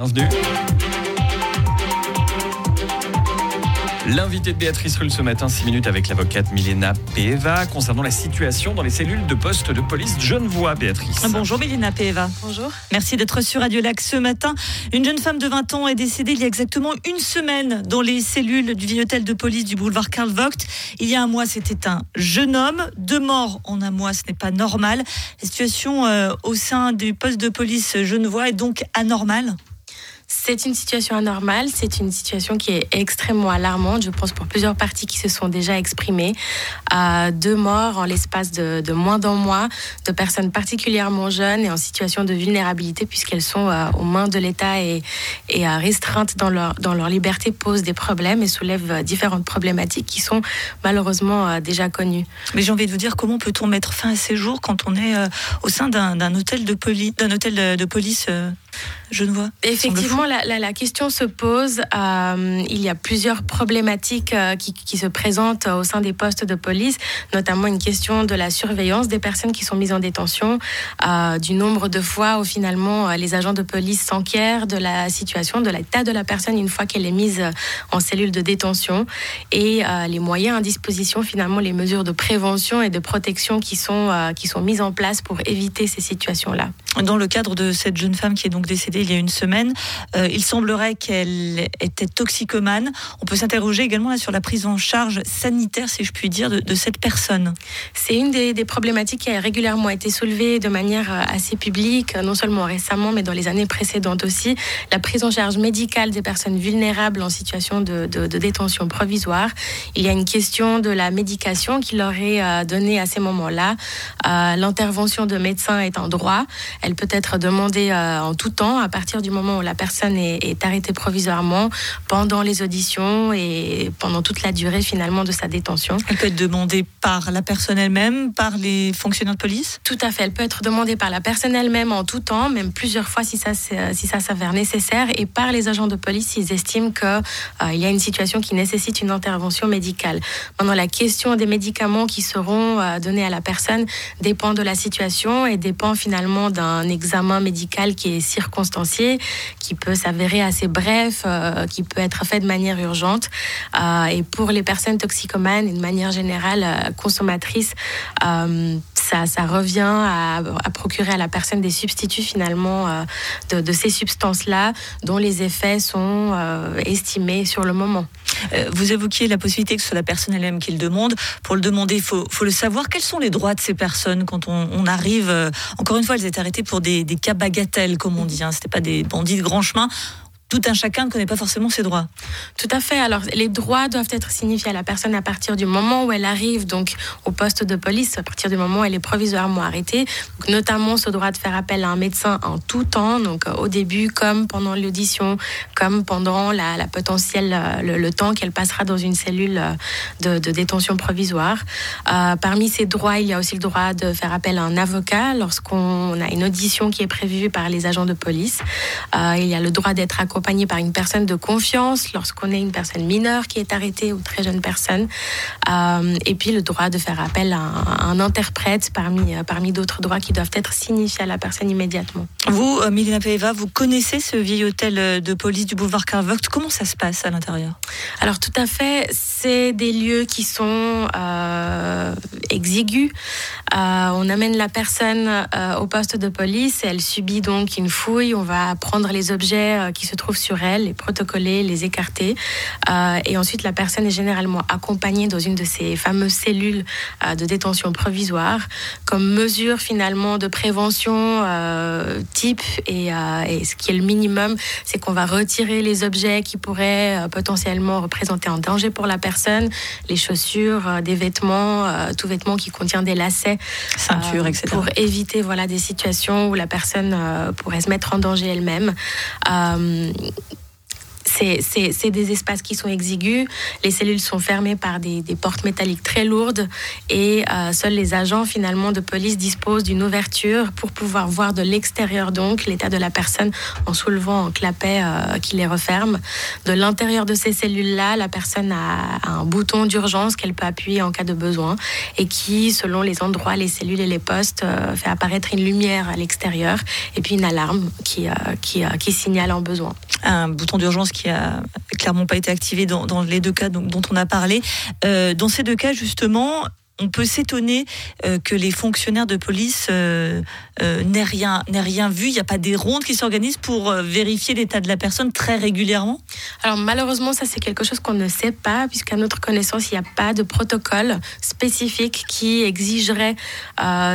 Bienvenue. L'invité de Béatrice Rulle ce matin, 6 minutes avec l'avocate Milena Peva concernant la situation dans les cellules de poste de police Genevois, Béatrice. Bonjour Milena Peva. Bonjour. Merci d'être sur Radio Lac ce matin. Une jeune femme de 20 ans est décédée il y a exactement une semaine dans les cellules du vieil hôtel de police du boulevard Karl Vogt. Il y a un mois, c'était un jeune homme. Deux morts en un mois, ce n'est pas normal. La situation euh, au sein du poste de police genevois est donc anormale c'est une situation anormale, c'est une situation qui est extrêmement alarmante, je pense, pour plusieurs parties qui se sont déjà exprimées. Euh, deux morts en l'espace de, moins d'un mois, de personnes particulièrement jeunes et en situation de vulnérabilité, puisqu'elles sont euh, aux mains de l'État et, euh, restreintes dans leur, liberté, posent des problèmes et soulèvent différentes problématiques qui sont malheureusement déjà connues. Mais j'ai envie de vous dire, comment peut-on mettre fin à ces jours quand on est au sein d'un hôtel de police genevois Effectivement, la, question se pose. Euh, il y a plusieurs problématiques euh, qui, se présentent au sein des postes de police, notamment une question de la surveillance des personnes qui sont mises en détention, euh, du nombre de fois où finalement les agents de police s'enquièrent de la situation, de l'état de la personne une fois qu'elle est mise en cellule de détention, et les moyens à disposition, finalement les mesures de prévention et de protection qui sont, qui sont mises en place pour éviter ces situations-là. Dans le cadre de cette jeune femme qui est donc décédée il y a une semaine, euh, il semblerait qu'elle était toxicomane. On peut s'interroger également là sur la prise en charge sanitaire, si je puis dire, de, cette personne. C'est une des, problématiques qui a régulièrement été soulevée de manière euh, assez publique, non seulement récemment, mais dans les années précédentes aussi. La prise en charge médicale des personnes vulnérables en situation de, détention provisoire. Il y a une question de la médication qui leur est euh, donnée à ces moments-là. L'intervention de médecins est en droit. Elle peut être demandée en tout temps à partir du moment où la personne est, arrêtée provisoirement pendant les auditions et pendant toute la durée finalement de sa détention. Elle peut être demandée par la personne elle-même, par les fonctionnaires de police? Tout à fait. Elle peut être demandée par la personne elle-même en tout temps, même plusieurs fois si ça, si ça s'avère nécessaire, et par les agents de police s'ils estiment qu'il euh, y a une situation qui nécessite une intervention médicale. Maintenant, la question des médicaments qui seront euh, donnés à la personne dépend de la situation et dépend finalement d'un examen médical qui est qui peut s'avérer assez bref, euh, qui peut être fait de manière urgente. Euh, et pour les personnes toxicomanes et de manière générale euh, consommatrices, ça, revient à, procurer à la personne des substituts finalement de, de, ces substances-là dont les effets sont estimés sur le moment. Vous évoquiez la possibilité que ce soit la personne elle-même qui le demande. Pour le demander, il faut, le savoir. Quels sont les droits de ces personnes quand on, arrive Encore une fois, elles étaient arrêtées pour des, des cas bagatelles, comme on dit. Hein. C'était pas des bandits de grand chemin tout un chacun ne connaît pas forcément ses droits. Tout à fait. Alors, les droits doivent être signifiés à la personne à partir du moment où elle arrive donc au poste de police, à partir du moment où elle est provisoirement arrêtée. notamment ce droit de faire appel à un médecin en tout temps, donc au début comme pendant l'audition, comme pendant la, potentielle euh, le, temps qu'elle passera dans une cellule euh, de, détention provisoire. Euh, parmi ces droits, il y a aussi le droit de faire appel à un avocat lorsqu'on a une audition qui est prévue par les agents de police. il y a le droit d'être accompagné accompagné par une personne de confiance lorsqu'on est une personne mineure qui est arrêtée ou très jeune personne. Euh, et puis le droit de faire appel à un, interprète parmi, euh, parmi d'autres droits qui doivent être signifiés à la personne immédiatement. Vous, euh, Milena Peva, vous connaissez ce vieil hôtel de police du boulevard Carvoct? Comment ça se passe à l'intérieur? Alors tout à fait, c'est des lieux qui sont exigus. on amène la personne au poste de police, elle subit donc une fouille. On va prendre les objets qui se trouvent sur elle, les protocoler, les écarter. Euh, et ensuite, la personne est généralement accompagnée dans une de ces fameuses cellules euh, de détention provisoire comme mesure finalement de prévention euh, type. Et, et, ce qui est le minimum, c'est qu'on va retirer les objets qui pourraient potentiellement représenter un danger pour la personne, les chaussures, des vêtements, tout vêtement qui contient des lacets, ceinture, etc. Pour éviter voilà des situations où la personne pourrait se mettre en danger elle-même c'est des espaces qui sont exigus. Les cellules sont fermées par des, portes métalliques très lourdes et euh, seuls les agents finalement de police disposent d'une ouverture pour pouvoir voir de l'extérieur donc l'état de la personne en soulevant un clapet euh, qui les referme. De l'intérieur de ces cellules-là, la personne a, un bouton d'urgence qu'elle peut appuyer en cas de besoin et qui, selon les endroits, les cellules et les postes, euh, fait apparaître une lumière à l'extérieur et puis une alarme qui, qui, qui signale en besoin. Un bouton d'urgence qui a clairement pas été activé dans, les deux cas dont on a parlé. Euh, dans ces deux cas, justement, on peut s'étonner euh, que les fonctionnaires de police euh, euh, n'aient rien, vu. Il n'y a pas des rondes qui s'organisent pour vérifier l'état de la personne très régulièrement? Alors malheureusement, ça c'est quelque chose qu'on ne sait pas, puisqu'à notre connaissance, il n'y a pas de protocole spécifique qui exigerait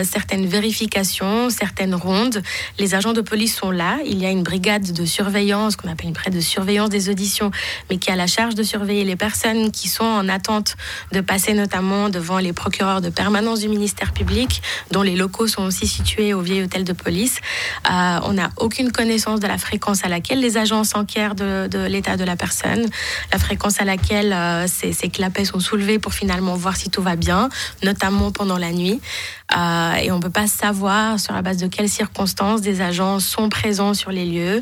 certaines vérifications, certaines rondes. Les agents de police sont là. Il y a une brigade de surveillance, qu'on appelle une brigade de surveillance des auditions, mais qui a la charge de surveiller les personnes qui sont en attente de passer notamment devant les procureurs de permanence du ministère public, dont les locaux sont aussi situés au vieil hôtel de police. Euh, on n'a aucune connaissance de la fréquence à laquelle les agents s'enquièrent de, l'état de la personne, la fréquence à laquelle euh, ces, clapets sont soulevés pour finalement voir si tout va bien, notamment pendant la nuit. Euh, et on ne peut pas savoir sur la base de quelles circonstances des agents sont présents sur les lieux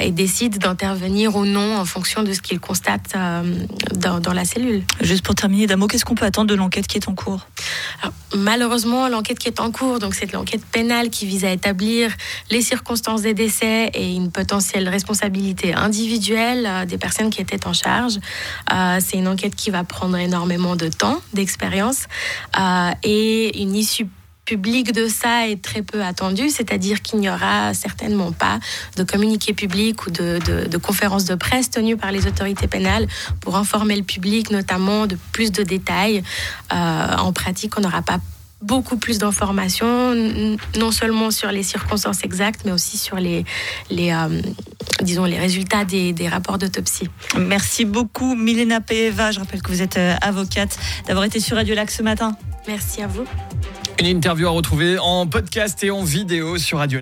et décident d'intervenir ou non en fonction de ce qu'ils constatent dans, dans, la cellule. Juste pour terminer, Damo, qu'est-ce qu'on peut attendre de l'enquête qui est en cours? Malheureusement, l'enquête qui est en cours, donc c'est l'enquête pénale qui vise à établir les circonstances des décès et une potentielle responsabilité individuelle des personnes qui étaient en charge. c'est une enquête qui va prendre énormément de temps, d'expérience et une issue public de ça est très peu attendu, c'est-à-dire qu'il n'y aura certainement pas de communiqué public ou de, de, conférences de presse tenues par les autorités pénales pour informer le public, notamment de plus de détails. Euh, en pratique, on n'aura pas beaucoup plus d'informations, non seulement sur les circonstances exactes, mais aussi sur les, les euh, disons, les résultats des, des rapports d'autopsie. Merci beaucoup, Milena Peeva. Je rappelle que vous êtes euh, avocate, d'avoir été sur Radio Lac ce matin. Merci à vous. Une interview à retrouver en podcast et en vidéo sur Radio